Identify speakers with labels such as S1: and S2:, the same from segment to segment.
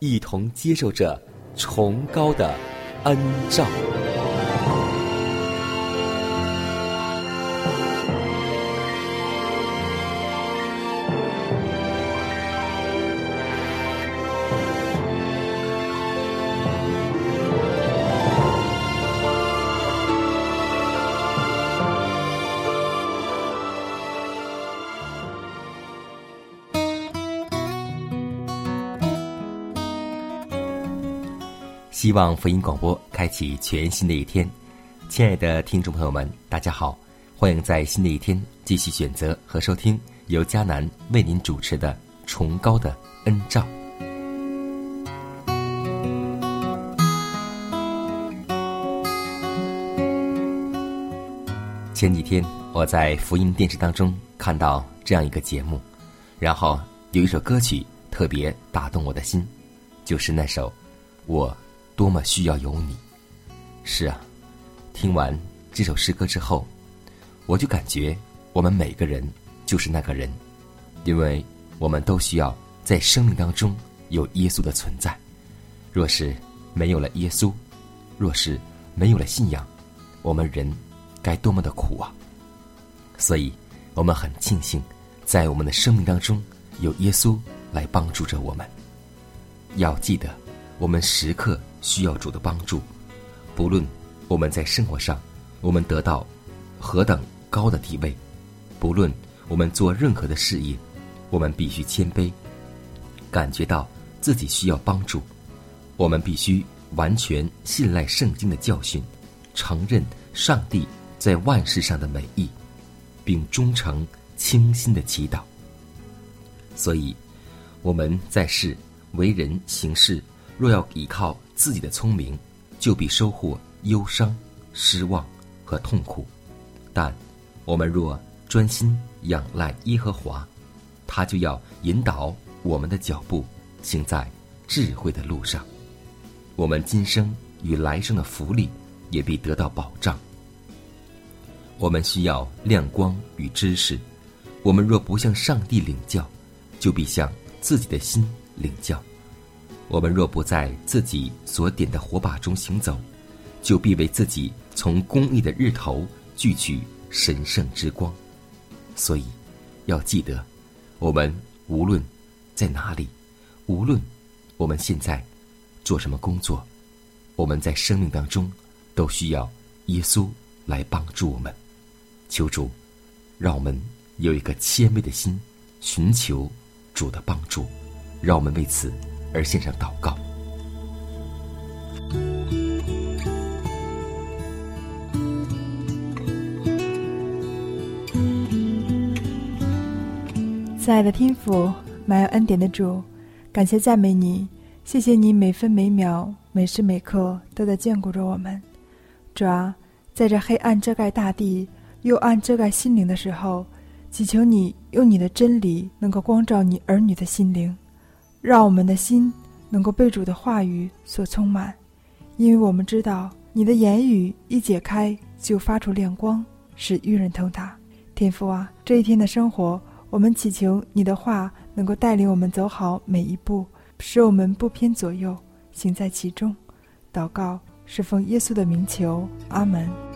S1: 一同接受着崇高的恩照。希望福音广播开启全新的一天，亲爱的听众朋友们，大家好，欢迎在新的一天继续选择和收听由迦南为您主持的《崇高的恩照》。前几天我在福音电视当中看到这样一个节目，然后有一首歌曲特别打动我的心，就是那首《我多么需要有你》。是啊，听完这首诗歌之后，我就感觉我们每个人就是那个人，因为我们都需要在生命当中有耶稣的存在。若是没有了耶稣，若是没有了信仰，我们人该多么的苦啊！所以，我们很庆幸，在我们的生命当中有耶稣来帮助着我们。要记得，我们时刻需要主的帮助，不论我们在生活上我们得到何等高的地位，不论我们做任何的事业，我们必须谦卑，感觉到自己需要帮助。我们必须完全信赖圣经的教训，承认上帝在万事上的美意，并忠诚倾心的祈祷。所以，我们在世为人行事，若要依靠自己的聪明，就必收获忧伤、失望和痛苦；但我们若专心仰赖耶和华，他就要引导我们的脚步，行在智慧的路上。我们今生与来生的福利也必得到保障。我们需要亮光与知识。我们若不向上帝领教，就必向自己的心领教。我们若不在自己所点的火把中行走，就必为自己从公义的日头聚取神圣之光。所以，要记得，我们无论在哪里，无论我们现在做什么工作，我们在生命当中都需要耶稣来帮助我们。求主，让我们有一个谦卑的心，寻求主的帮助。让我们为此而献上祷告。
S2: 亲爱的天父，满有恩典的主，感谢赞美你，谢谢你每分每秒、每时每刻都在眷顾着我们。主啊，在这黑暗遮盖大地、幽暗遮盖心灵的时候，祈求你用你的真理能够光照你儿女的心灵，让我们的心能够被主的话语所充满，因为我们知道你的言语一解开就发出亮光，使愚人通达。天父啊，这一天的生活。我们祈求你的话能够带领我们走好每一步，使我们不偏左右，行在其中。祷告是奉耶稣的名求，阿门。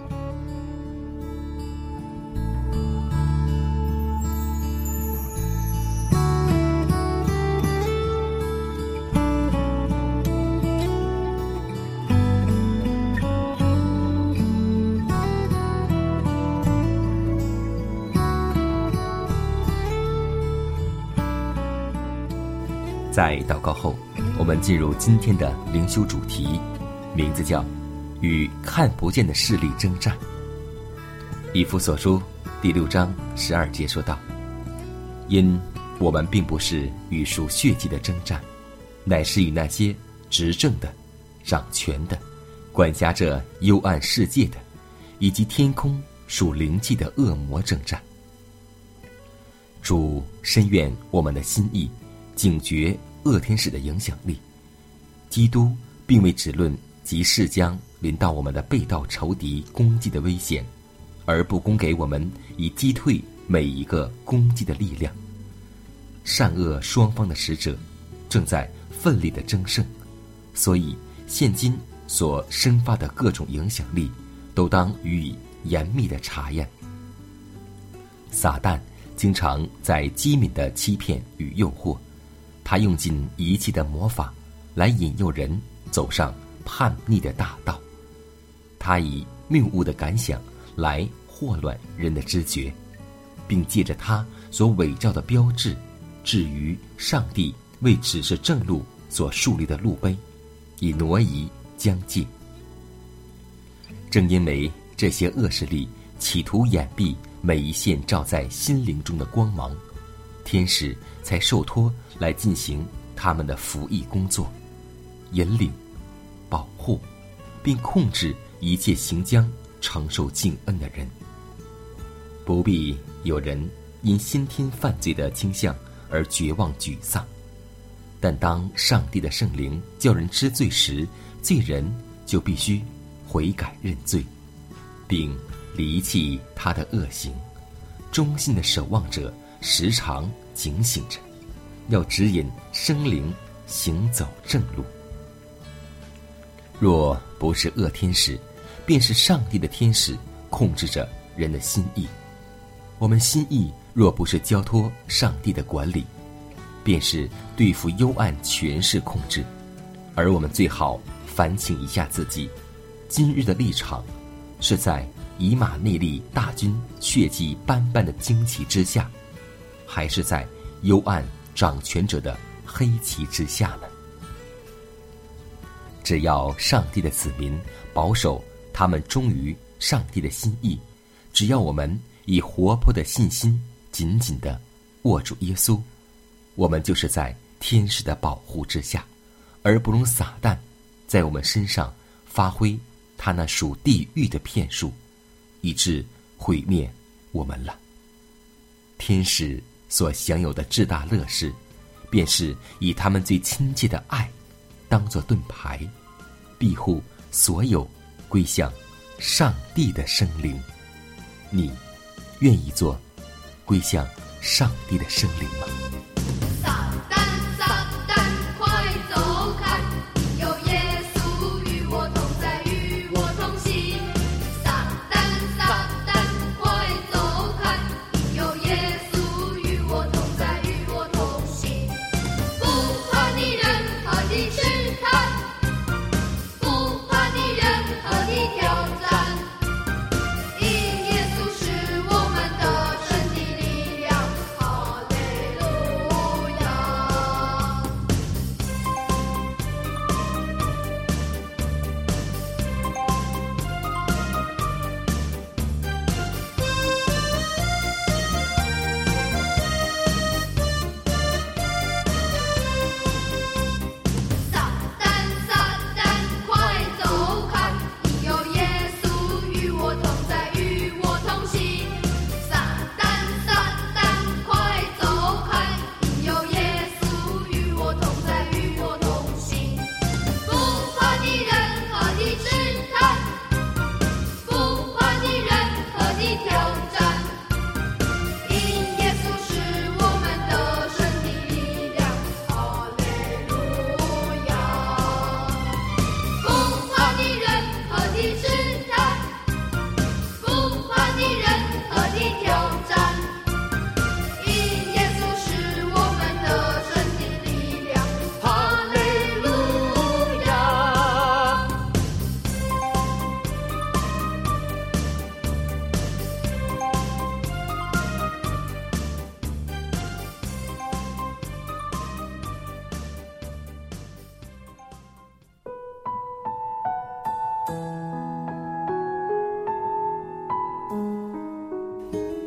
S1: 在祷告后，我们进入今天的灵修主题，名字叫“与看不见的势力征战”。以弗所书第六章十二节说道：“因我们并不是与属血气的征战，乃是与那些执政的、掌权的、管辖着幽暗世界的，以及天空属灵气的恶魔征战。”主深愿我们的心意，警觉恶天使的影响力。基督并未只论即是将临到我们的背道仇敌攻击的危险，而不供给我们以击退每一个攻击的力量。善恶双方的使者正在奋力的争胜，所以现今所生发的各种影响力，都当予以严密的查验。撒旦。经常在机敏的欺骗与诱惑，他用尽一切的魔法来引诱人走上叛逆的大道。他以谬误的感想来祸乱人的知觉，并借着他所伪造的标志，置于上帝为指示正路所树立的路碑，以挪移疆界。正因为这些恶势力企图掩蔽。每一线照在心灵中的光芒，天使才受托来进行他们的服役工作，引领、保护，并控制一切行将承受敬恩的人。不必有人因先天犯罪的倾向而绝望沮丧，但当上帝的圣灵叫人知罪时，罪人就必须悔改认罪，并。离弃他的恶行，忠心的守望者时常警醒着，要指引生灵行走正路。若不是恶天使，便是上帝的天使控制着人的心意。我们心意若不是交托上帝的管理，便是对付幽暗权势控制。而我们最好反省一下自己，今日的立场是在。以马内利大军血迹斑斑的旌旗之下，还是在幽暗掌权者的黑旗之下呢？只要上帝的子民保守他们忠于上帝的心意，只要我们以活泼的信心紧紧的握住耶稣，我们就是在天使的保护之下，而不容撒旦在我们身上发挥他那属地狱的骗术。以致毁灭我们了。天使所享有的至大乐事，便是以他们最亲切的爱，当作盾牌，庇护所有归向上帝的生灵。你愿意做归向上帝的生灵吗？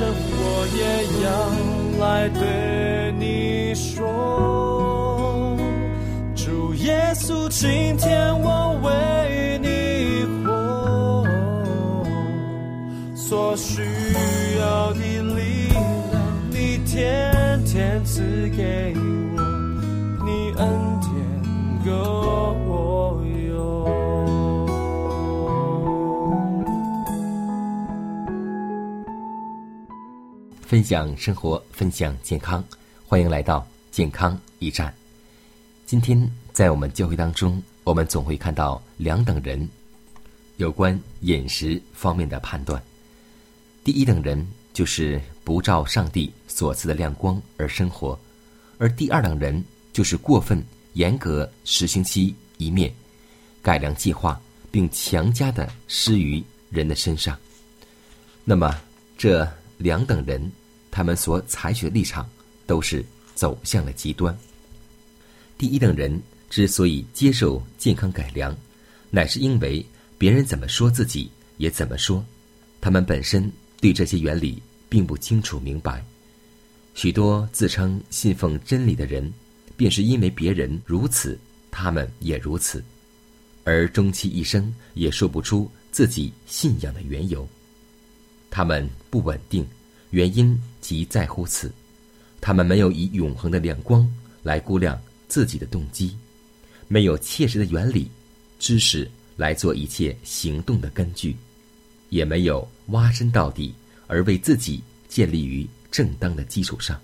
S3: 着我
S4: 也要来对你说，主耶稣，今天我为你活，所需
S1: 分享生活，分享健康，欢迎来到健康驿站。今天在我们教会当中，我们总会看到两等人有关饮食方面的判断。第一等人就是不照上帝所赐的亮光而生活，而第二等人就是过分严格实行其一面改良计划，并强加的施于人的身上。那么这两等人。他们所采取的立场都是走向了极端。第一等人之所以接受健康改良，乃是因为别人怎么说自己也怎么说，他们本身对这些原理并不清楚明白。许多自称信奉真理的人，便是因为别人如此，他们也如此，而终其一生也说不出自己信仰的缘由。他们不稳定。原因即在乎此，他们没有以永恒的亮光来估量自己的动机，没有切实的原理、知识来做一切行动的根据，也没有挖深到底而为自己建立于正当的基础上。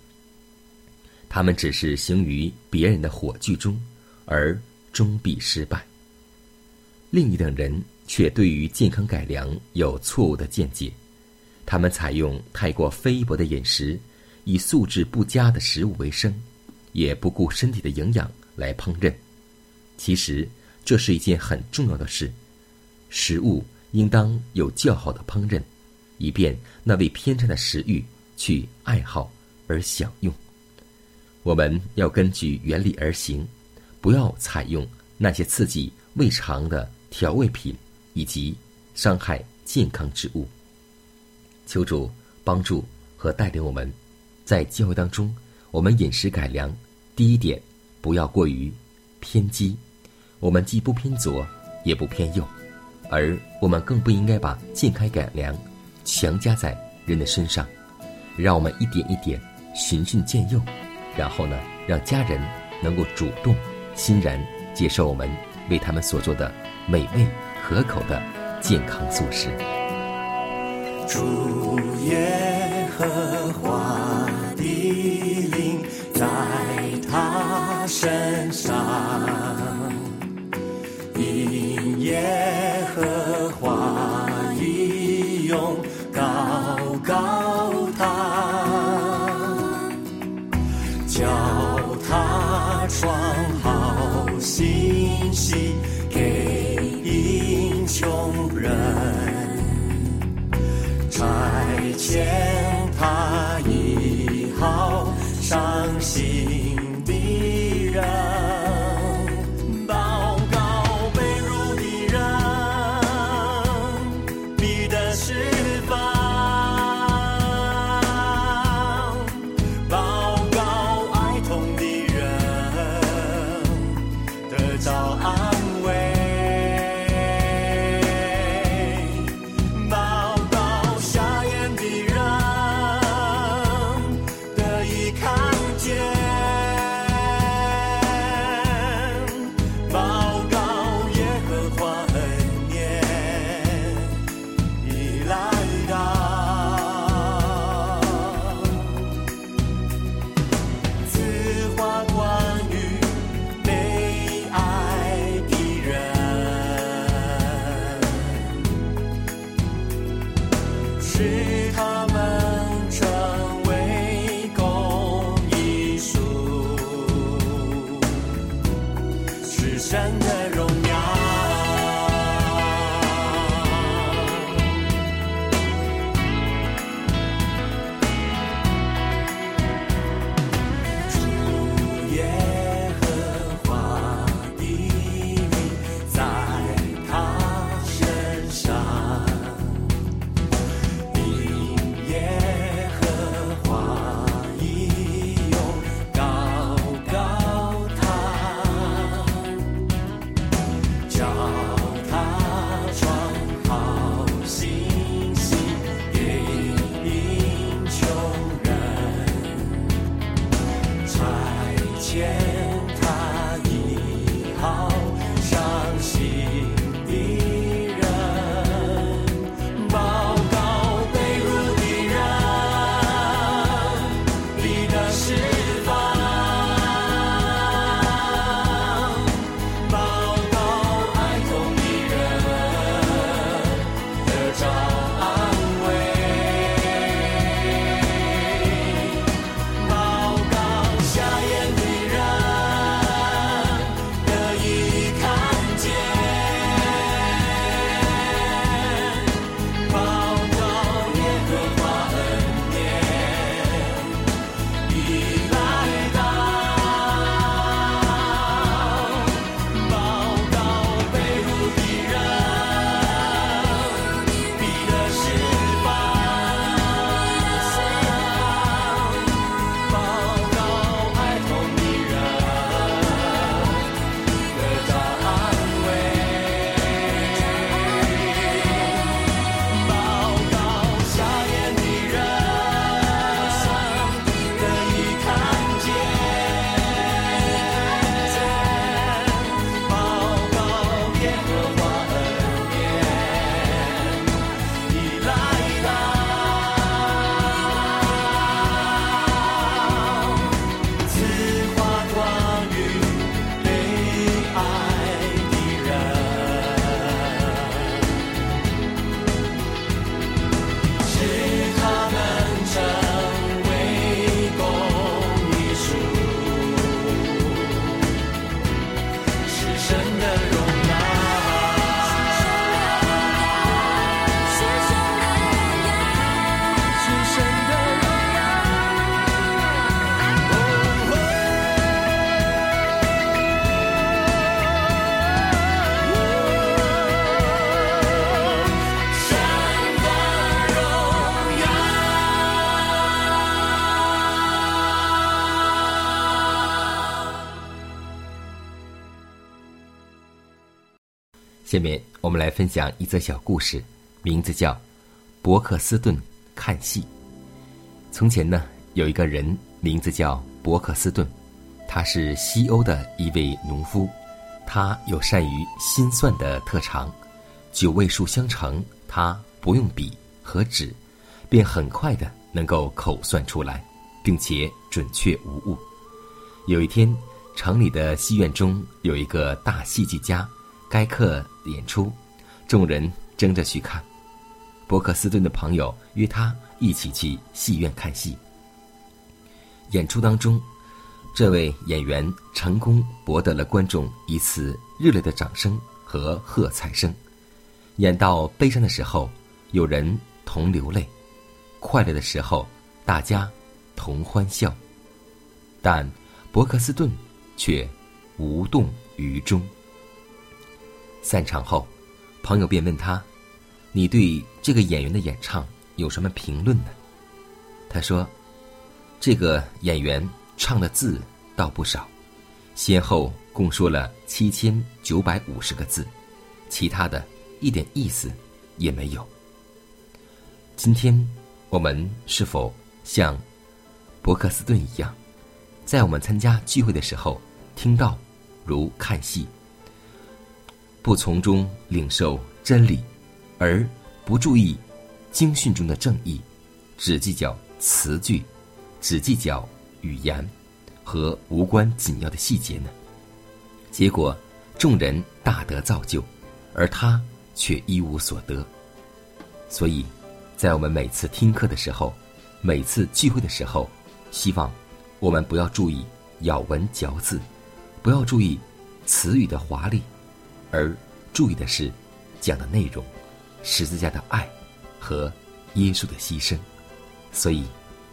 S1: 他们只是行于别人的火炬中，而终必失败。另一等人却对于健康改良有错误的见解。他们采用太过菲薄的饮食，以素质不佳的食物为生，也不顾身体的营养来烹饪。其实这是一件很重要的事，食物应当有较好的烹饪，以便那位偏差的食欲去爱好而享用。我们要根据原理而行，不要采用那些刺激胃肠的调味品以及伤害健康之物。求主帮助和带领我们，在教会当中，我们饮食改良。第一点，不要过于偏激，我们既不偏左，也不偏右，而我们更不应该把健康改良强加在人的身上。让我们一点一点循序渐进，然后呢，让家人能够主动、欣然接受我们为他们所做的美味可口的健康素食。
S4: 主耶和 yeah.
S1: 下面我们来分享一则小故事，名字叫《伯克斯顿看戏》。从前呢，有一个人名字叫伯克斯顿，他是西欧的一位农夫，他有善于心算的特长，九位数相乘，他不用笔和纸，便很快的能够口算出来，并且准确无误。有一天，城里的戏院中有一个大戏剧家，该课演出，众人争着去看。伯克斯顿的朋友约他一起去戏院看戏。演出当中，这位演员成功博得了观众一次热烈的掌声和喝彩声。演到悲伤的时候，有人同流泪；快乐的时候，大家同欢笑。但伯克斯顿却无动于衷。散场后，朋友便问他：“你对这个演员的演唱有什么评论呢？”他说。这个演员唱的字倒不少，先后共说了七千九百五十个字，其他的一点意思也没有。今天我们是否像伯克斯顿一样，在我们参加聚会的时候听到如看戏，不从中领受真理，而不注意经训中的正义，只计较词句？只计较语言和无关紧要的细节呢？结果众人大得造就，而他却一无所得。所以，在我们每次听课的时候，每次聚会的时候，希望我们不要注意咬文嚼字，不要注意词语的华丽，而注意的是讲的内容，十字架的爱和耶稣的牺牲。所以，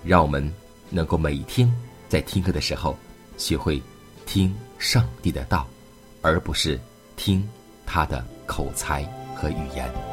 S1: 让我们。能够每天在听课的时候，学会听上帝的道，而不是听他的口才和语言。